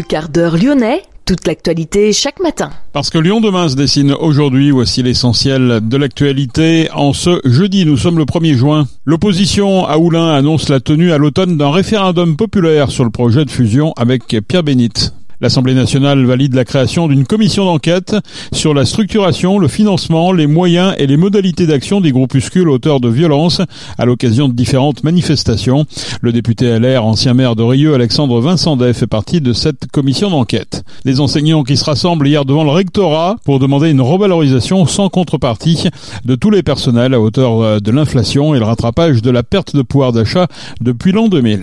Le quart d'heure lyonnais, toute l'actualité chaque matin. Parce que Lyon demain se dessine aujourd'hui, voici l'essentiel de l'actualité. En ce jeudi, nous sommes le 1er juin. L'opposition à Oulin annonce la tenue à l'automne d'un référendum populaire sur le projet de fusion avec Pierre Bénite. L'Assemblée nationale valide la création d'une commission d'enquête sur la structuration, le financement, les moyens et les modalités d'action des groupuscules auteurs de violences à l'occasion de différentes manifestations. Le député LR, ancien maire de Rieux, Alexandre Vincent fait partie de cette commission d'enquête. Les enseignants qui se rassemblent hier devant le rectorat pour demander une revalorisation sans contrepartie de tous les personnels à hauteur de l'inflation et le rattrapage de la perte de pouvoir d'achat depuis l'an 2000.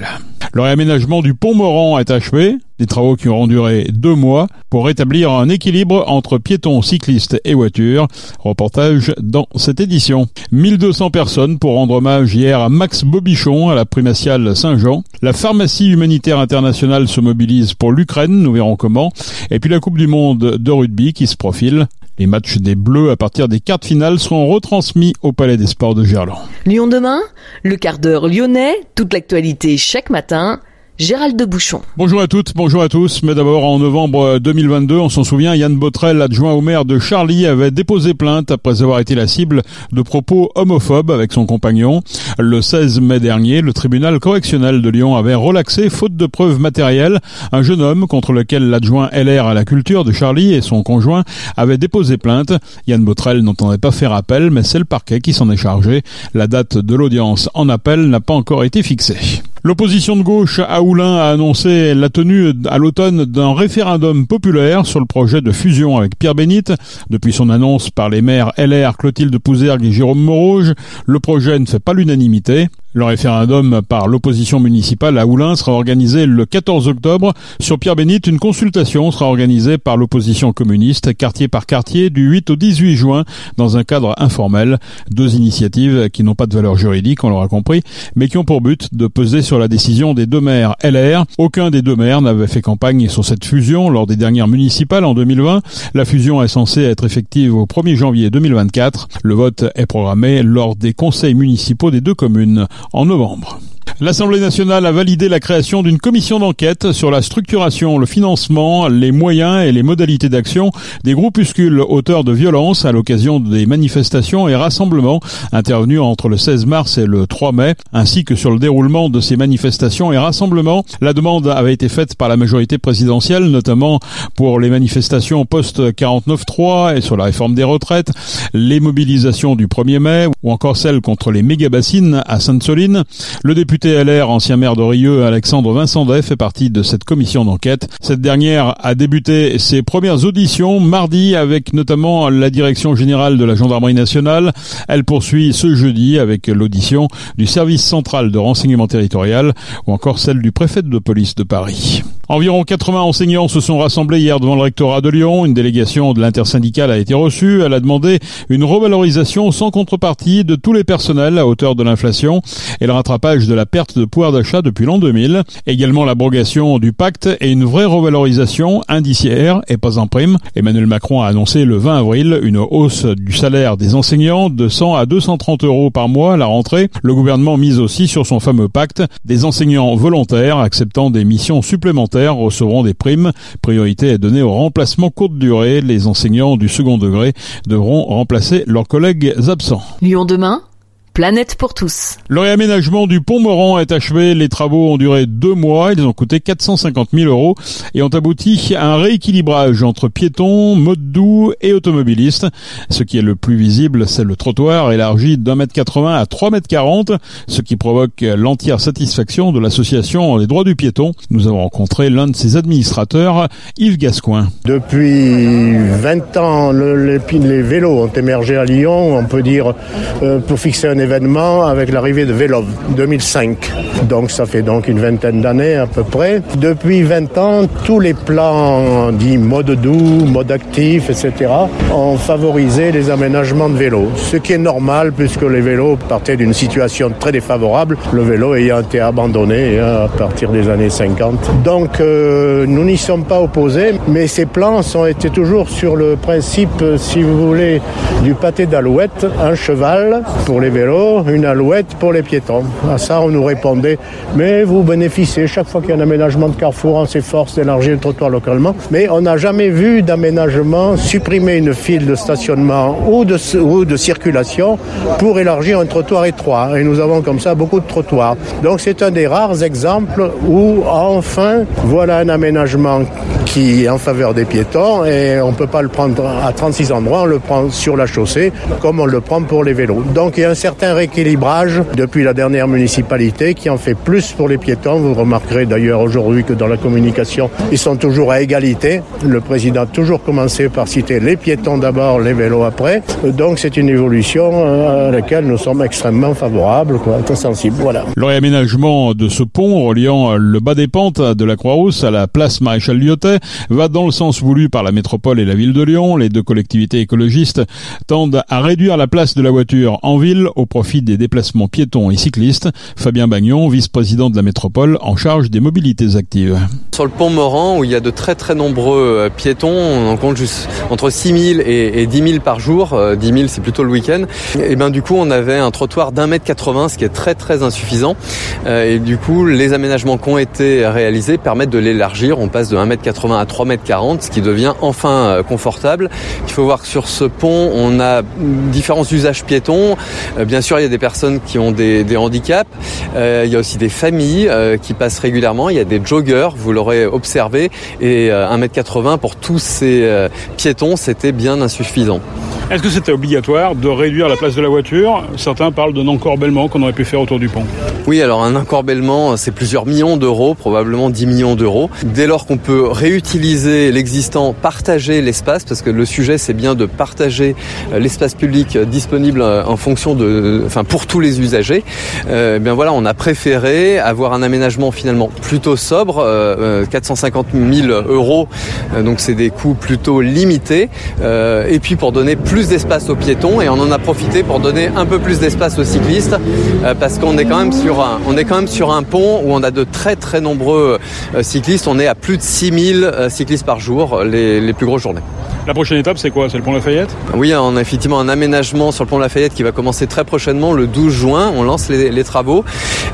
Le réaménagement du pont Moran est achevé. Des travaux qui auront duré deux mois pour rétablir un équilibre entre piétons, cyclistes et voitures. Reportage dans cette édition. 1200 personnes pour rendre hommage hier à Max Bobichon à la primatiale Saint-Jean. La pharmacie humanitaire internationale se mobilise pour l'Ukraine, nous verrons comment. Et puis la Coupe du Monde de rugby qui se profile. Les matchs des Bleus à partir des quarts finales seront retransmis au Palais des Sports de Gerland. Lyon demain, le quart d'heure lyonnais, toute l'actualité chaque matin Gérald de Bouchon. Bonjour à toutes, bonjour à tous. Mais d'abord, en novembre 2022, on s'en souvient, Yann Botrel, adjoint au maire de Charlie, avait déposé plainte après avoir été la cible de propos homophobes avec son compagnon. Le 16 mai dernier, le tribunal correctionnel de Lyon avait relaxé, faute de preuves matérielles, un jeune homme contre lequel l'adjoint LR à la culture de Charlie et son conjoint avaient déposé plainte. Yann Botrel n'entendait pas faire appel, mais c'est le parquet qui s'en est chargé. La date de l'audience en appel n'a pas encore été fixée. L'opposition de gauche à Oulin a annoncé la tenue à l'automne d'un référendum populaire sur le projet de fusion avec Pierre Bénite. Depuis son annonce par les maires LR Clotilde Pouzergue et Jérôme Morouge, le projet ne fait pas l'unanimité. Le référendum par l'opposition municipale à Oulin sera organisé le 14 octobre. Sur Pierre Bénite, une consultation sera organisée par l'opposition communiste, quartier par quartier, du 8 au 18 juin, dans un cadre informel. Deux initiatives qui n'ont pas de valeur juridique, on l'aura compris, mais qui ont pour but de peser sur la décision des deux maires LR. Aucun des deux maires n'avait fait campagne sur cette fusion lors des dernières municipales en 2020. La fusion est censée être effective au 1er janvier 2024. Le vote est programmé lors des conseils municipaux des deux communes en novembre. L'Assemblée nationale a validé la création d'une commission d'enquête sur la structuration, le financement, les moyens et les modalités d'action des groupuscules auteurs de violences à l'occasion des manifestations et rassemblements intervenus entre le 16 mars et le 3 mai, ainsi que sur le déroulement de ces manifestations et rassemblements. La demande avait été faite par la majorité présidentielle, notamment pour les manifestations post-49-3 et sur la réforme des retraites, les mobilisations du 1er mai ou encore celles contre les méga-bassines à Sainte-Soline. Le député LR, ancien maire de Rieux, Alexandre Vincent fait partie de cette commission d'enquête. Cette dernière a débuté ses premières auditions mardi avec notamment la direction générale de la gendarmerie nationale. Elle poursuit ce jeudi avec l'audition du service central de renseignement territorial ou encore celle du préfet de police de Paris. Environ 80 enseignants se sont rassemblés hier devant le rectorat de Lyon. Une délégation de l'intersyndicale a été reçue. Elle a demandé une revalorisation sans contrepartie de tous les personnels à hauteur de l'inflation et le rattrapage de la perte de pouvoir d'achat depuis l'an 2000. Également l'abrogation du pacte et une vraie revalorisation indiciaire et pas en prime. Emmanuel Macron a annoncé le 20 avril une hausse du salaire des enseignants de 100 à 230 euros par mois à la rentrée. Le gouvernement mise aussi sur son fameux pacte. Des enseignants volontaires acceptant des missions supplémentaires recevront des primes. Priorité est donnée au remplacement courte durée. Les enseignants du second degré devront remplacer leurs collègues absents. Lyon demain Planète pour tous. Le réaménagement du pont Moran est achevé. Les travaux ont duré deux mois. Ils ont coûté 450 000 euros et ont abouti à un rééquilibrage entre piétons, modes doux et automobilistes. Ce qui est le plus visible, c'est le trottoir élargi d'un mètre 80 à 3 mètres 40, ce qui provoque l'entière satisfaction de l'association des droits du piéton. Nous avons rencontré l'un de ses administrateurs, Yves Gascoin. Depuis 20 ans, le, les, vélos ont émergé à Lyon, on peut dire, euh, pour fixer un événement avec l'arrivée de Vélov 2005. Donc ça fait donc une vingtaine d'années à peu près. Depuis 20 ans, tous les plans dits mode doux, mode actif, etc. ont favorisé les aménagements de vélos. Ce qui est normal puisque les vélos partaient d'une situation très défavorable, le vélo ayant été abandonné hein, à partir des années 50. Donc euh, nous n'y sommes pas opposés, mais ces plans ont été toujours sur le principe, si vous voulez, du pâté d'alouette, un cheval pour les vélos une alouette pour les piétons. À ça, on nous répondait, mais vous bénéficiez chaque fois qu'il y a un aménagement de carrefour, on s'efforce d'élargir le trottoir localement. Mais on n'a jamais vu d'aménagement supprimer une file de stationnement ou de, ou de circulation pour élargir un trottoir étroit. Et nous avons comme ça beaucoup de trottoirs. Donc c'est un des rares exemples où enfin, voilà un aménagement qui est en faveur des piétons et on ne peut pas le prendre à 36 endroits, on le prend sur la chaussée comme on le prend pour les vélos. Donc il y a un certain rééquilibrage depuis la dernière municipalité qui en fait plus pour les piétons. Vous remarquerez d'ailleurs aujourd'hui que dans la communication, ils sont toujours à égalité. Le président a toujours commencé par citer les piétons d'abord, les vélos après. Donc c'est une évolution euh, à laquelle nous sommes extrêmement favorables, très sensibles. Voilà. Le réaménagement de ce pont reliant le bas des pentes de la Croix-Rousse à la place Maréchal Lyotet va dans le sens voulu par la métropole et la ville de Lyon. Les deux collectivités écologistes tendent à réduire la place de la voiture en ville au des déplacements piétons et cyclistes. Fabien Bagnon, vice-président de la métropole en charge des mobilités actives. Sur le pont Moran, où il y a de très très nombreux euh, piétons, on en compte juste entre 6 000 et, et 10 000 par jour. 10 euh, 000, c'est plutôt le week-end. Et ben du coup, on avait un trottoir d'un mètre 80, ce qui est très très insuffisant. Euh, et du coup, les aménagements qui ont été réalisés permettent de l'élargir. On passe de 1 mètre 80 à 3 mètres 40, ce qui devient enfin confortable. Il faut voir que sur ce pont, on a différents usages piétons. Bien sûr, il y a des personnes qui ont des, des handicaps. Il y a aussi des familles qui passent régulièrement. Il y a des joggers, vous l'aurez observé. Et 1m80 pour tous ces piétons, c'était bien insuffisant. Est-ce que c'était obligatoire de réduire la place de la voiture? Certains parlent d'un encorbellement qu'on aurait pu faire autour du pont. Oui, alors un encorbellement, c'est plusieurs millions d'euros, probablement 10 millions d'euros. Dès lors qu'on peut réutiliser l'existant, partager l'espace, parce que le sujet c'est bien de partager l'espace public disponible en fonction de, enfin pour tous les usagers. Euh, bien voilà, on a préféré avoir un aménagement finalement plutôt sobre, euh, 450 000 euros, donc c'est des coûts plutôt limités. Euh, et puis pour donner plus plus d'espace aux piétons et on en a profité pour donner un peu plus d'espace aux cyclistes euh, parce qu'on est quand même sur un, on est quand même sur un pont où on a de très très nombreux euh, cyclistes. On est à plus de 6000 euh, cyclistes par jour les, les plus grosses journées. La prochaine étape, c'est quoi? C'est le pont Lafayette? Oui, on a effectivement un aménagement sur le pont Lafayette qui va commencer très prochainement, le 12 juin. On lance les, travaux.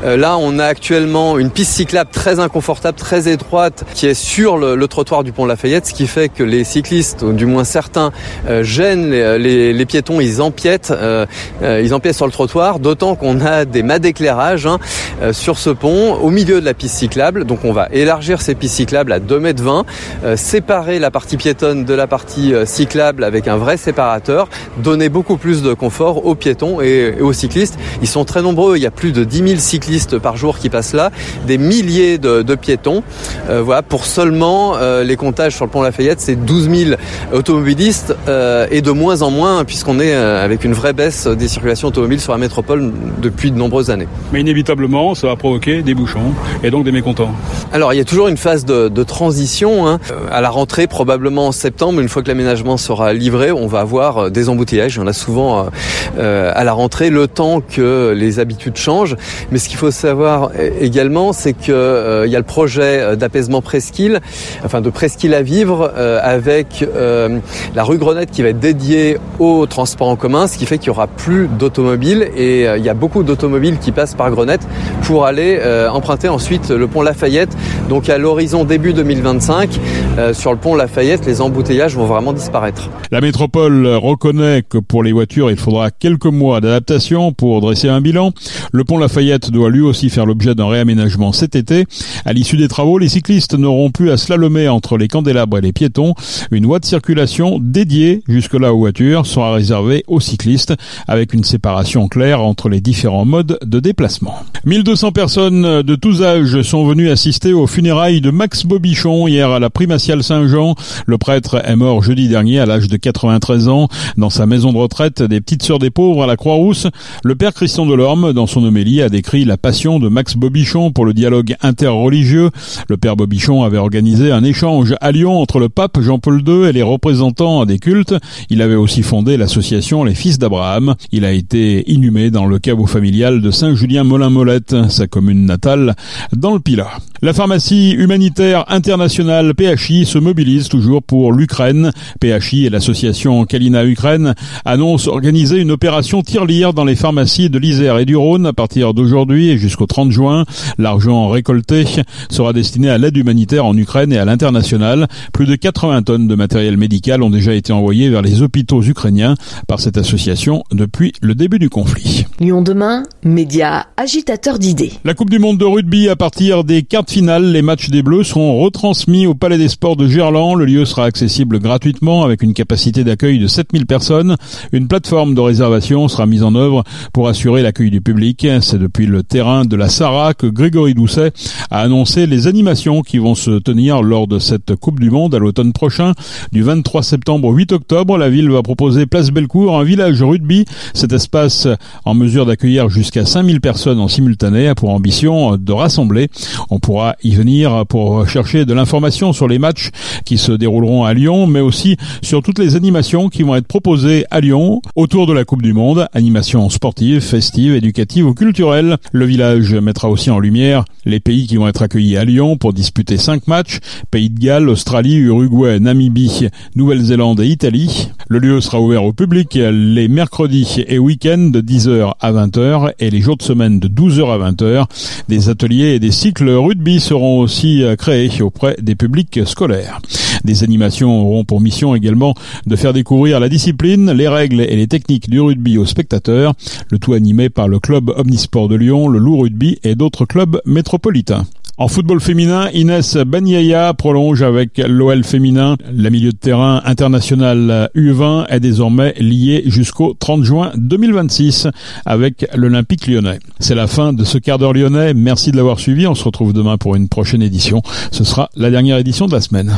Euh, là, on a actuellement une piste cyclable très inconfortable, très étroite, qui est sur le, trottoir du pont Lafayette, ce qui fait que les cyclistes, ou du moins certains, euh, gênent les, piétons, ils empiètent, euh, ils empiètent sur le trottoir, d'autant qu'on a des mâts d'éclairage hein, sur ce pont, au milieu de la piste cyclable. Donc on va élargir ces pistes cyclables à 2 mètres 20, séparer la partie piétonne de la partie euh, cyclable avec un vrai séparateur, donner beaucoup plus de confort aux piétons et, aux cyclistes. Ils sont très nombreux, il y a plus de 10 000 cyclistes par jour qui passent là, des milliers de, de piétons. Euh, voilà, pour seulement euh, les comptages sur le pont Lafayette, c'est 12 000 automobilistes euh, et de moins en moins puisqu'on est avec une vraie baisse des circulations automobiles sur la métropole depuis de nombreuses années. Mais inévitablement, ça va provoquer des bouchons et donc des mécontents. Alors il y a toujours une phase de, de transition. Hein. À la rentrée, probablement en septembre, une fois que l'aménagement sera livré, on va avoir euh, des embouteillages. Il en a souvent euh, à la rentrée, le temps que les habitudes changent. Mais ce qu'il faut savoir également, c'est qu'il euh, y a le projet d'apaisement presqu'île, enfin de presqu'île à vivre, euh, avec euh, la rue Grenette qui va être dédiée au transport en commun, ce qui fait qu'il y aura plus d'automobiles et il y a beaucoup d'automobiles qui passent par Grenette pour aller emprunter ensuite le pont Lafayette. Donc à l'horizon début 2025, sur le pont Lafayette, les embouteillages vont vraiment disparaître. La métropole reconnaît que pour les voitures, il faudra quelques mois d'adaptation pour dresser un bilan. Le pont Lafayette doit lui aussi faire l'objet d'un réaménagement cet été. À l'issue des travaux, les cyclistes n'auront plus à slalomer entre les candélabres et les piétons. Une voie de circulation dédiée jusque-là aux voitures sera réservée aux cyclistes avec une séparation claire entre les différents modes de déplacement. 1200 personnes de tous âges sont venues assister aux funérailles de Max Bobichon hier à la primatiale Saint-Jean. Le prêtre est mort jeudi dernier à l'âge de 93 ans dans sa maison de retraite des Petites Sœurs des Pauvres à la Croix-Rousse. Le père Christian Delorme, dans son homélie, a décrit la passion de Max Bobichon pour le dialogue interreligieux. Le père Bobichon avait organisé un échange à Lyon entre le pape Jean-Paul II et les représentants des cultes. Il avait aussi fondé l'association Les Fils d'Abraham. Il a été inhumé dans le caveau familial de Saint-Julien-Molin-Molette, sa commune natale, dans le Pilat. La pharmacie humanitaire internationale PHI se mobilise toujours pour l'Ukraine. PHI et l'association Kalina Ukraine annoncent organiser une opération tir-lire dans les pharmacies de l'Isère et du Rhône à partir d'aujourd'hui et jusqu'au 30 juin. L'argent récolté sera destiné à l'aide humanitaire en Ukraine et à l'international. Plus de 80 tonnes de matériel médical ont déjà été envoyées vers les hôpitaux ukrainiens par cette association depuis le début du conflit. Lyon demain, média agitateur d'idées. La Coupe du Monde de rugby à partir des quarts finales, les matchs des Bleus seront retransmis au Palais des Sports de Gerland. Le lieu sera accessible gratuitement avec une capacité d'accueil de 7000 personnes. Une plateforme de réservation sera mise en œuvre pour assurer l'accueil du public. C'est depuis le terrain de la Sarah que Grégory Doucet a annoncé les animations qui vont se tenir lors de cette Coupe du Monde à l'automne prochain. Du 23 septembre au 8 octobre, la ville va proposer Place Bellecour, un village rugby. Cet espace en mesure d'accueillir jusqu'à 5000 personnes en simultané a pour ambition de rassembler. On pourra y venir pour chercher de l'information sur les matchs qui se dérouleront à Lyon, mais aussi sur toutes les animations qui vont être proposées à Lyon autour de la Coupe du Monde, animations sportives, festives, éducatives ou culturelles. Le village mettra aussi en lumière les pays qui vont être accueillis à Lyon pour disputer cinq matchs, Pays de Galles, Australie, Uruguay, Namibie, Nouvelle-Zélande et Italie. Le lieu sera ouvert au public les mercredis et week-ends de 10h à 20h et les jours de semaine de 12h à 20h. Des ateliers et des cycles rugby seront aussi créés auprès des publics scolaires. Des animations auront pour mission également de faire découvrir la discipline, les règles et les techniques du rugby aux spectateurs, le tout animé par le club Omnisport de Lyon, le Loup Rugby et d'autres clubs métropolitains. En football féminin, Inès Banyaya prolonge avec l'OL féminin. La milieu de terrain international U20 est désormais lié jusqu'au 30 juin 2026 avec l'Olympique lyonnais. C'est la fin de ce quart d'heure lyonnais. Merci de l'avoir suivi. On se retrouve demain pour une prochaine édition. Ce sera la dernière édition de la semaine.